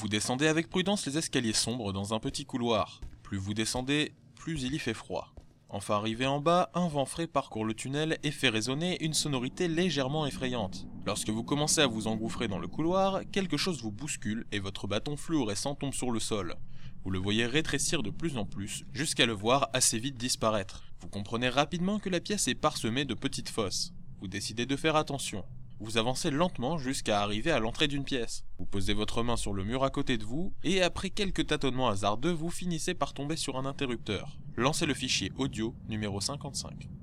Vous descendez avec prudence les escaliers sombres dans un petit couloir. Plus vous descendez, plus il y fait froid. Enfin arrivé en bas, un vent frais parcourt le tunnel et fait résonner une sonorité légèrement effrayante. Lorsque vous commencez à vous engouffrer dans le couloir, quelque chose vous bouscule et votre bâton fluorescent tombe sur le sol. Vous le voyez rétrécir de plus en plus, jusqu'à le voir assez vite disparaître. Vous comprenez rapidement que la pièce est parsemée de petites fosses. Vous décidez de faire attention. Vous avancez lentement jusqu'à arriver à l'entrée d'une pièce. Vous posez votre main sur le mur à côté de vous, et après quelques tâtonnements hasardeux, vous finissez par tomber sur un interrupteur. Lancez le fichier audio numéro 55.